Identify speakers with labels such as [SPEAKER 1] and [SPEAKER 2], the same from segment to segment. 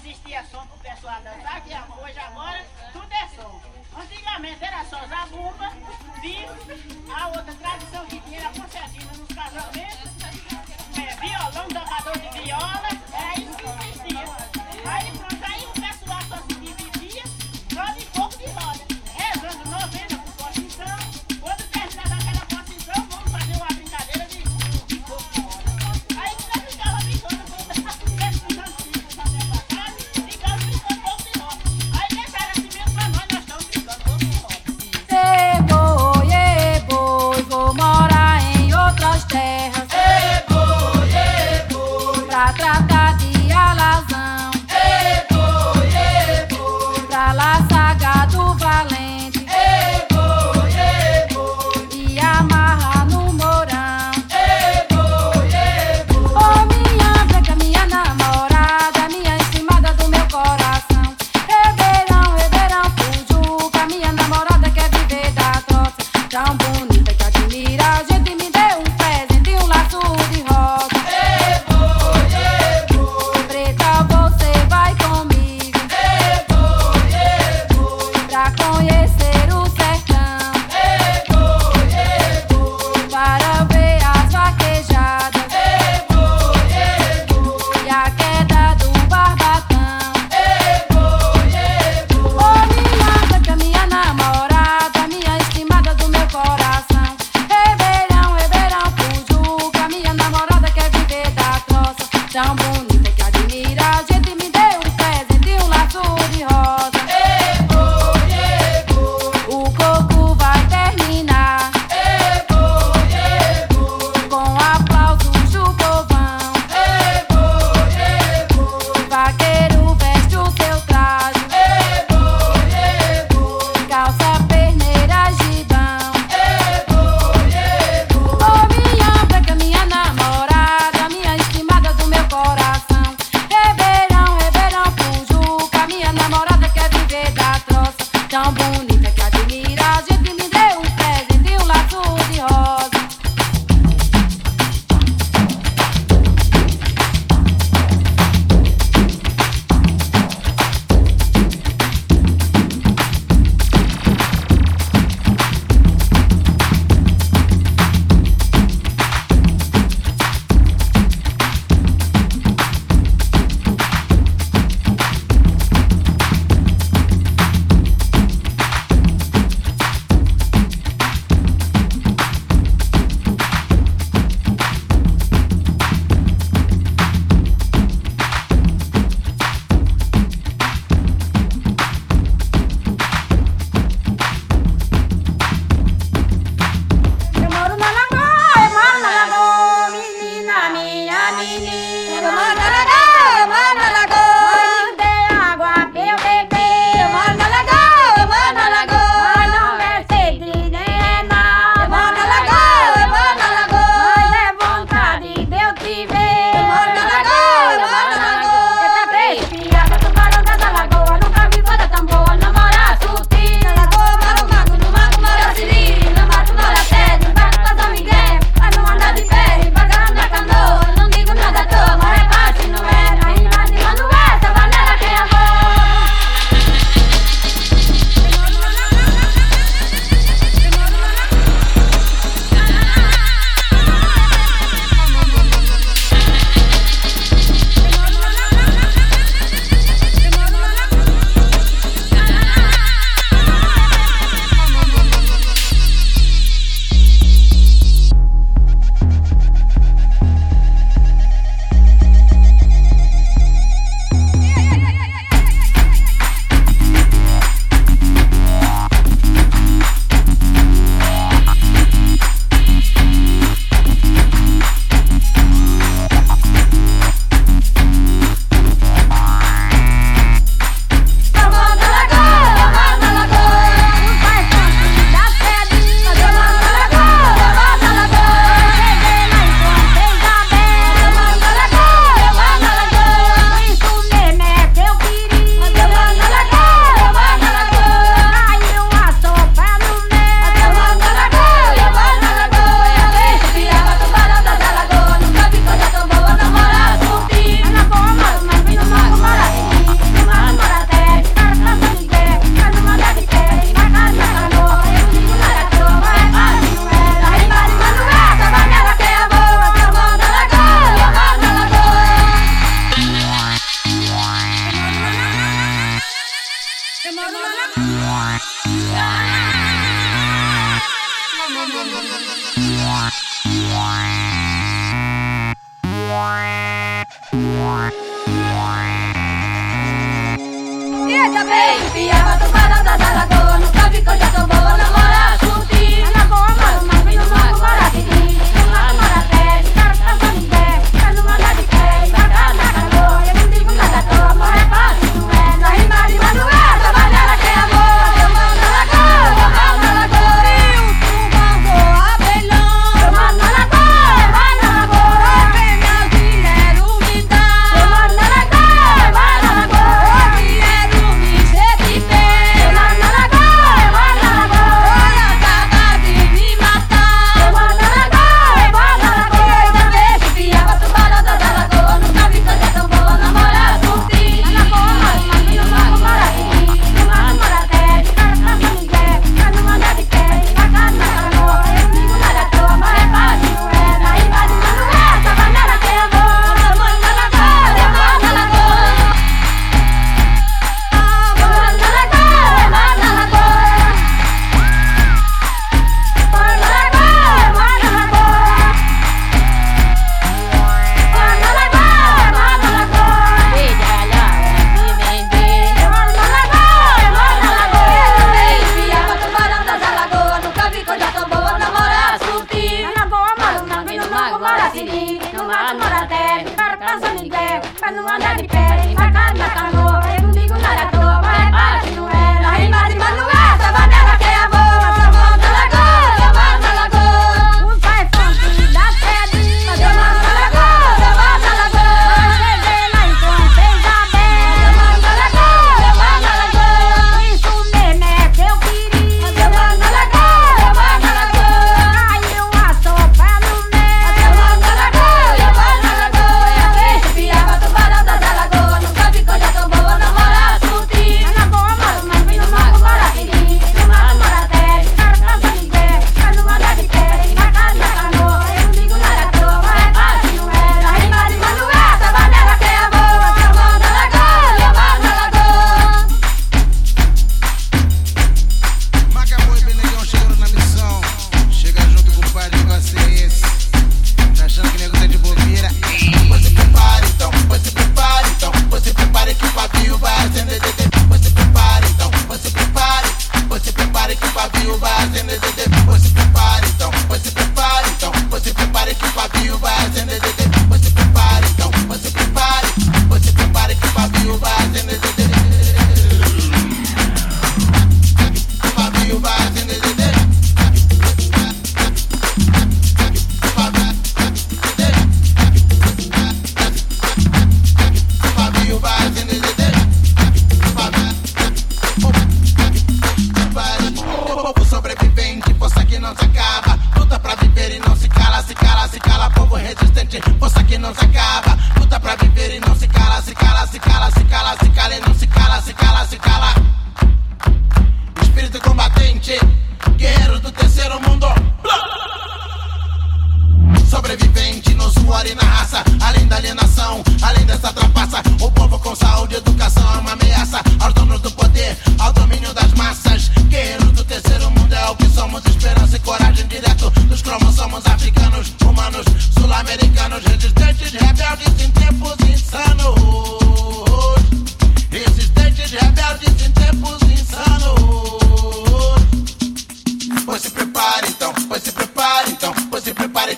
[SPEAKER 1] existia som pro pessoal dançar, que é hoje agora tudo é som. Antigamente era só zabumba, vivo, a outra tradição que tinha era concertina nos casamentos, é, violão, tocador de viola.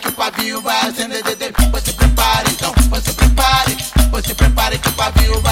[SPEAKER 1] que o
[SPEAKER 2] pavio vai acender, Você se prepare, então, se prepare, se prepare que o pavio vai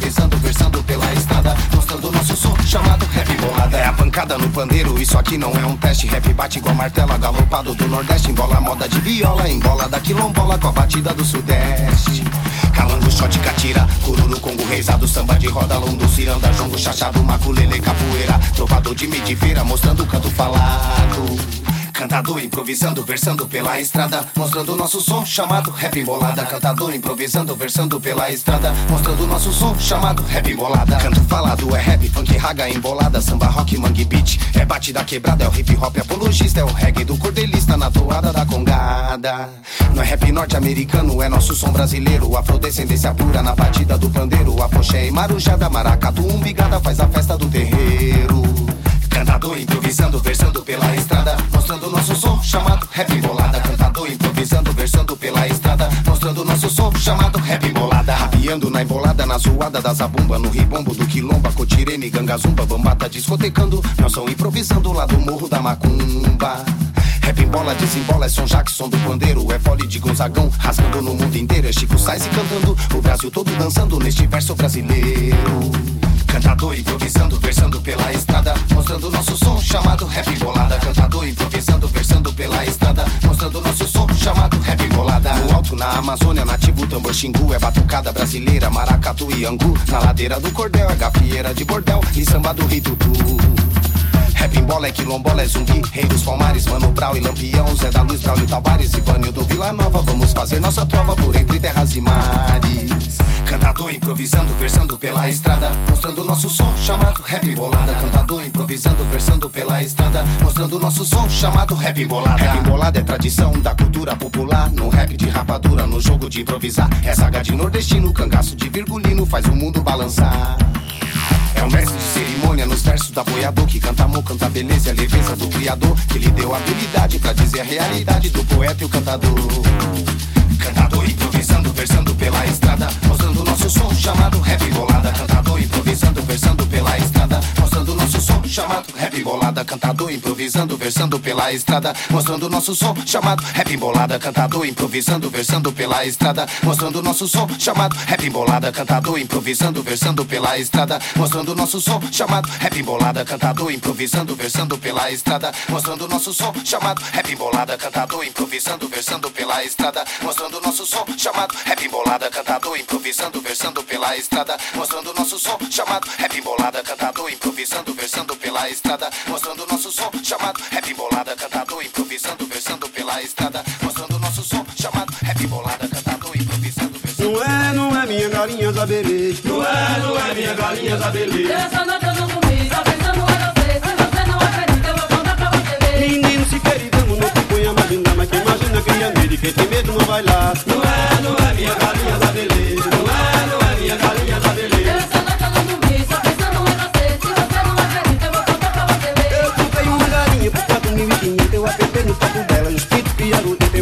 [SPEAKER 2] conversando pela estrada, mostrando nosso som chamado rap bolada. É a pancada no pandeiro, isso aqui não é um teste. Rap bate igual martelo, galopado do Nordeste. Embola moda de viola, embola da quilombola com a batida do Sudeste. Calando shot, catira, cururu, congo, reizado, samba de roda, longo, ciranda, jongo, chachado, maculele, capoeira. Trovador de midifeira, mostrando o
[SPEAKER 3] canto
[SPEAKER 4] falado versando pela estrada, mostrando nosso som chamado rap bolada. Canto falado é rap, funk, raga, embolada, samba, rock, mangue beat. É batida quebrada, é o hip hop apologista, é o reggae do cordelista na toada da congada. Não é rap norte-americano, é nosso som brasileiro. Afrodescendência pura na batida do pandeiro. Apoxé e marujada, maracatu, umbigada, faz a festa do terreiro. Cantador improvisando, versando pela estrada, mostrando nosso som chamado rap bolada. Cantador improvisando, versando pela estrada, mostrando nosso som chamado rap bolada. Rabiando na embolada, na zoada da zabumba, no ribombo do quilomba, cotirene, gangazumba, bambata discotecando. Nós som improvisando lá do morro da macumba. Rap bola, desembola, é som Jackson do pandeiro. É fole de Gonzagão, rasgando no mundo inteiro. É Chico Sainz cantando, o Brasil todo dançando neste verso brasileiro. Cantador improvisando, versando pela estrada, mostrando nosso som chamado rap bolada. Cantador improvisando, versando pela estrada, mostrando nosso som chamado rap bolada. No alto, na Amazônia, nativo tambor xingu, é batucada brasileira, maracatu e angu. Na ladeira do cordel, é gafieira de bordel e samba do ritutu. Rap bola é quilombola, é zumbi, rei dos palmares, Mano Brau e Lampião, Zé da Luz, Braulio Tavares e Vânio do Vila Nova. Vamos fazer nossa prova por entre terras e mares. Cantador improvisando, versando pela estrada, mostrando nosso som chamado rap bolada. Cantador improvisando, versando pela estrada, mostrando nosso som chamado rap bolada. Rap bolada é tradição da cultura popular, no rap de rapadura, no jogo de improvisar. É saga de nordestino, cangaço de virgulino, faz o mundo balançar. É o mestre de cerimônia nos versos da boiador Que canta amor, canta beleza e a leveza do criador Que lhe deu habilidade pra dizer a realidade do poeta e o cantador. Cantador improvisando, versando pela estrada Mostrando nosso som chamado rap bolada. Cantador improvisando, versando pela estrada Mostrando nosso som chamado rap bolada Cantador improvisando, versando pela estrada Mostrando nosso som chamado rap bolada Cantador improvisando, versando pela estrada Mostrando nosso som chamado rap bolada Cantador improvisando, versando pela estrada Mostrando nosso som chamado rap bolada Cantador improvisando, versando pela estrada Mostrando nosso som chamado rap bolada Cantador improvisando, versando pela estrada Mostrando nosso som chamado rap bolada Cantador improvisando, versando pela estrada Mostrando nosso som chamado rap bolada Cantador improvisando, versando pela estrada Mostrando nosso som chamado rap bolada Cantador improvisando, versando pela estrada Mostrando nosso som chamado rap bolada Cantador improvisando, versando
[SPEAKER 5] Não é, não é minha galinha galinha zabelê.
[SPEAKER 6] Não é, não é minha galinha zabelê.
[SPEAKER 3] Essa noite eu não comi, só pensando em você. Se você não acredita, eu vou contar pra você ver.
[SPEAKER 5] Menino, se queridamos, não te ponha imaginar, mas quem imagina cria medo e quem tem medo não vai lá.
[SPEAKER 6] Não é, não é minha galinha zabelê. Não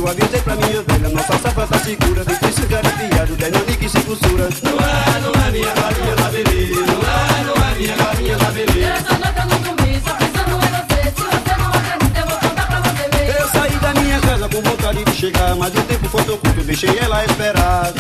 [SPEAKER 5] avisei pra minha velha, nossa safra tá segura, vem ter cigarro dez nanique sem costura.
[SPEAKER 6] Não é, não é minha galinha zabelê. Não é, não é minha galinha zabelê.
[SPEAKER 3] Essa noite eu não comi, só pensando em você. Se você não acredita, eu vou contar pra você ver.
[SPEAKER 5] Eu saí da minha casa com vontade de chegar, mas o tempo foi tão curto, deixei ela esperar.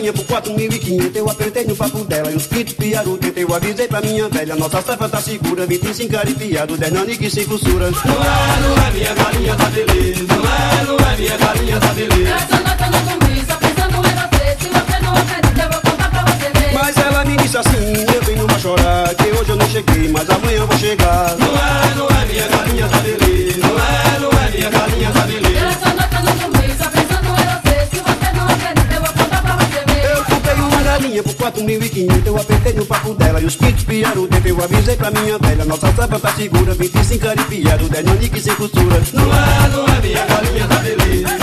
[SPEAKER 6] Galinha
[SPEAKER 5] por 4.500, eu apertei no papo dela, e os pintos piaram dentro, eu avisei pra minha velha, nossa safra tá segura, 25 caripiado, 10 nanique sem costura.
[SPEAKER 6] Não é, não é minha galinha zabelê. Não é, não é minha galinha zabelê.
[SPEAKER 3] Essa noite eu não comi, só pensando em você. Se você não acredita, eu vou contar pra você ver.
[SPEAKER 5] Mas ela me disse assim, eu venho pra chorar, que hoje eu não cheguei, mas amanhã eu vou chegar.
[SPEAKER 6] Não é, não é minha galinha zabelê. Não galinha
[SPEAKER 5] por 4.500, eu apertei no papo dela, e os pintos piaram dentro, eu avisei pra minha velha, nossa safra tá segura, 25 caripiado, 10 nanique sem costura.
[SPEAKER 6] Não é, não é minha galinha zabelê. Não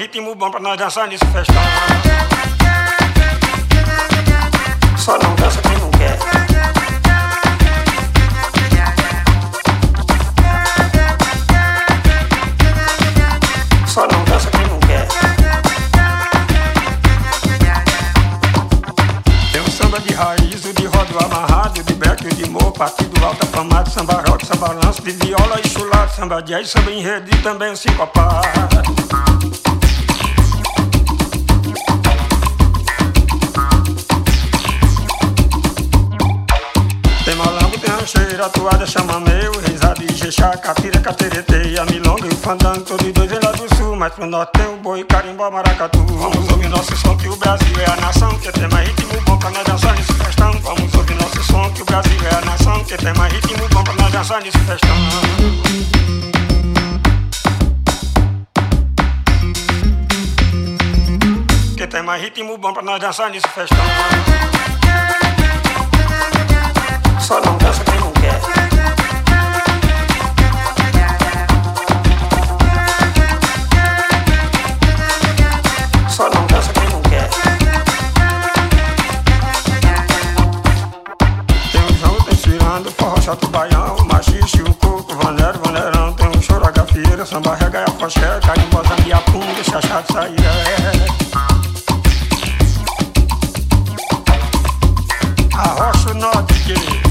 [SPEAKER 7] ritmo bom pra nós dançar nesse festão. Só não dança quem não quer. Só não dança quem não quer. Tem o samba de raiz, o de rodo amarrado, de beck, de morro, partido alto afamado, samba rock, samba lanço, de viola e chulado, samba jazz, samba enredo e também sincopado. Rancheira, toada, chamameu, risada e jexá, catira, catereteia, milonga e fandango, todos dois vêm lá do sul, mas pro norte tem o boi, carimbó, maracatu. Vamos ouvir nosso som que o Brasil é a nação, que tem mais ritmo bom pra nós dançar nesse festão. Vamos ouvir nosso som que o Brasil é a nação, que tem mais ritmo bom pra nós dançar nesse festão. Que tem mais ritmo bom pra nós dançar nesse festão. Só não dança chato, baião, machixe, o coco, vaneiro, vaneirão. Tem o choro, a gafieira, samba, rega, a foché, carimbó, zambiapum, chachado, saíra, é. Arrocha o norte, querido.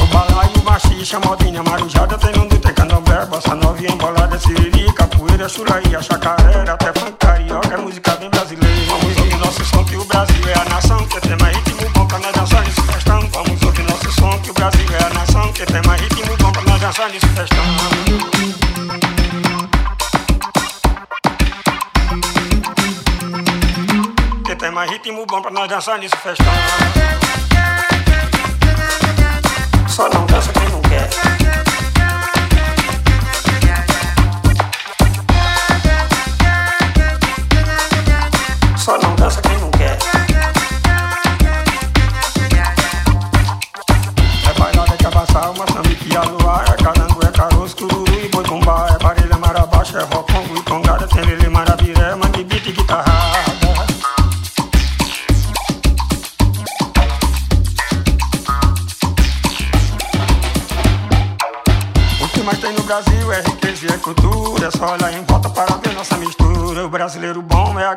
[SPEAKER 7] O balaio, machixa, modinha, marujada, tem lundu, tem candomblé, bossa novinha, embolada, siriri, capoeira, churaí, chacarera, até Que tem mais ritmo bom pra nós dançar nesse festão. Só não dança quem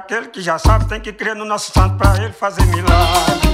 [SPEAKER 7] aquele que já sabe, tem que crer no nosso santo pra ele fazer milagre.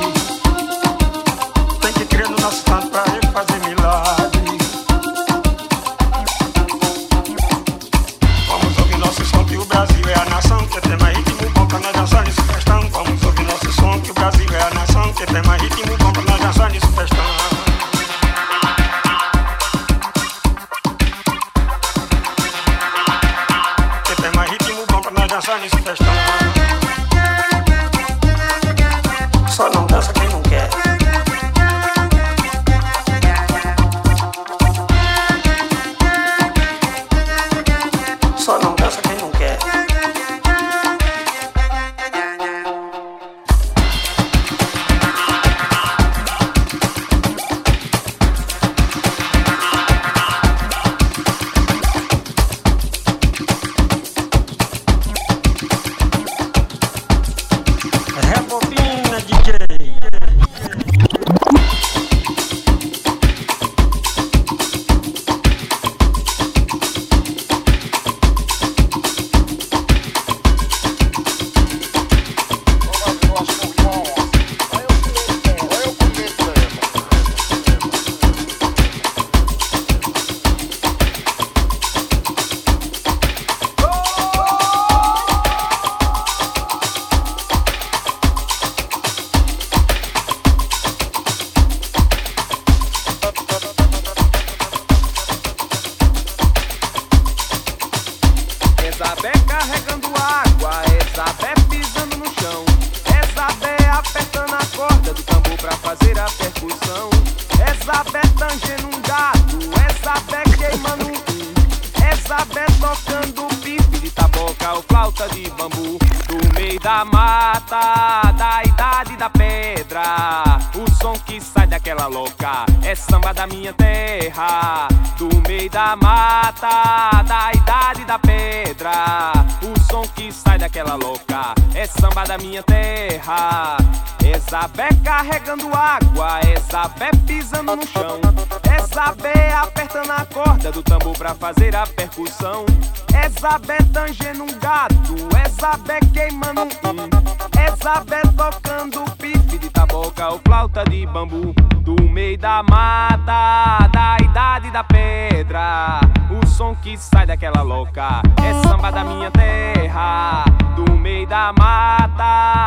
[SPEAKER 7] É
[SPEAKER 8] Zabé carregando água, é Zabé pisando no chão, é Zabé apertando a corda do tambor pra fazer a percussão, é Zabé tangendo um gato, é Zabé queimando um, é Zabé tocando pife de taboca ou flauta de bambu, do meio da mata, da idade da pedra, o som que sai daquela louca. É samba da minha terra, do meio da mata,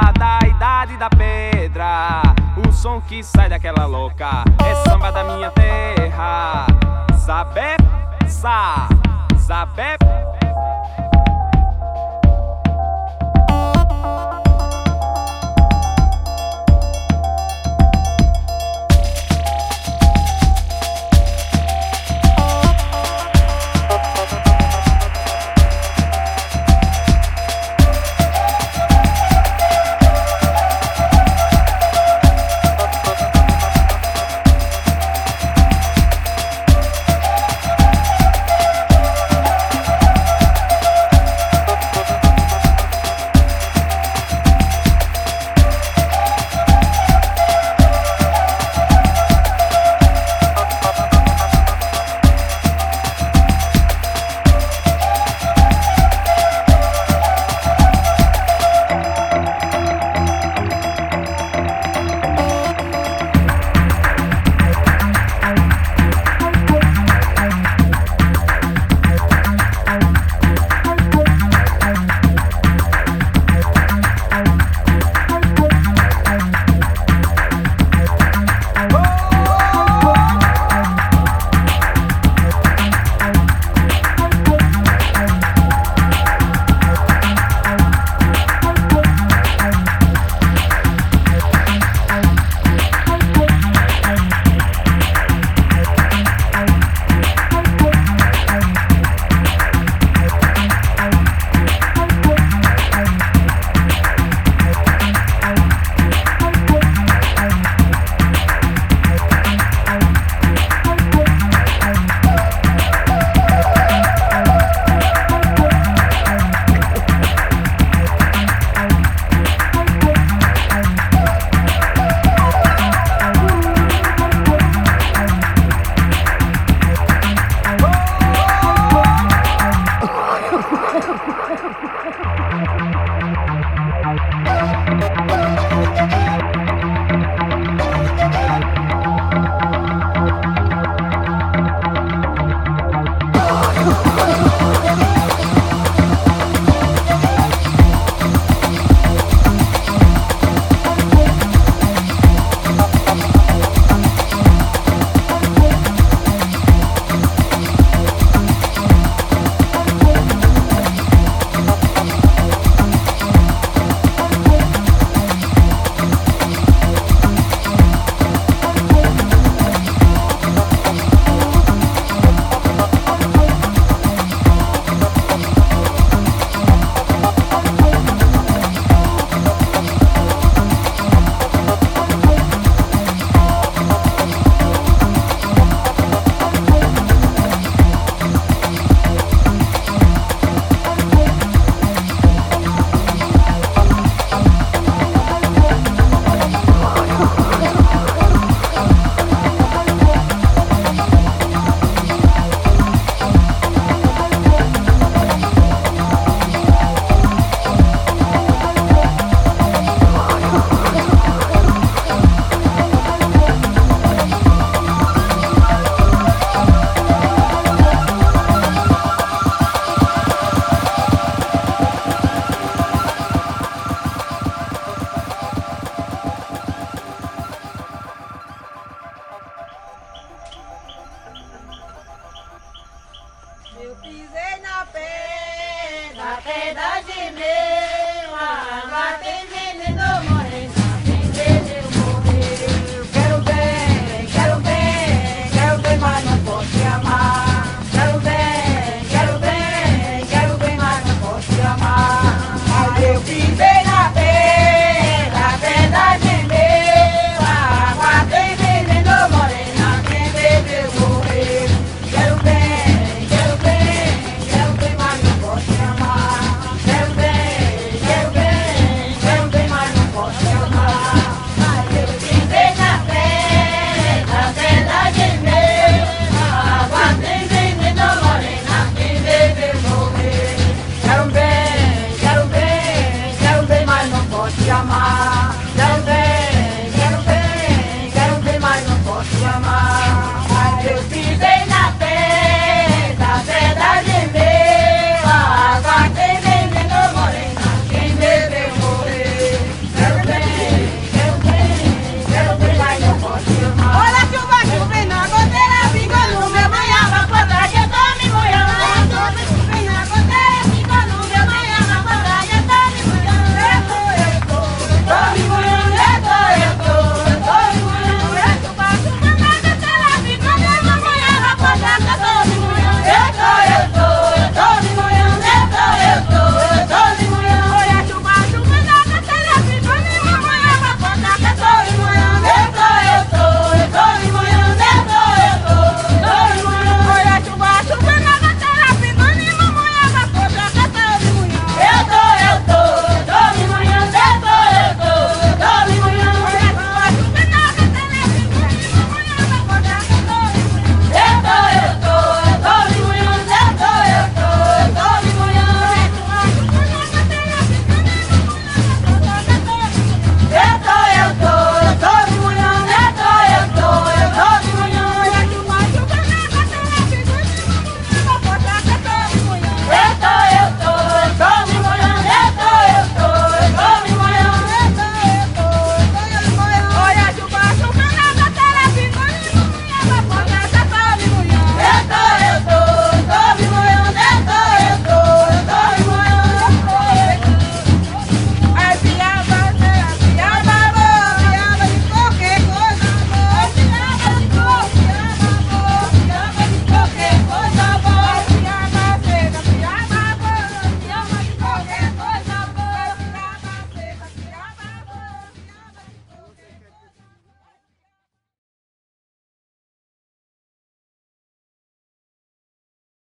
[SPEAKER 8] o som que sai daquela louca é samba da minha terra, Zabé, sa, Zabé.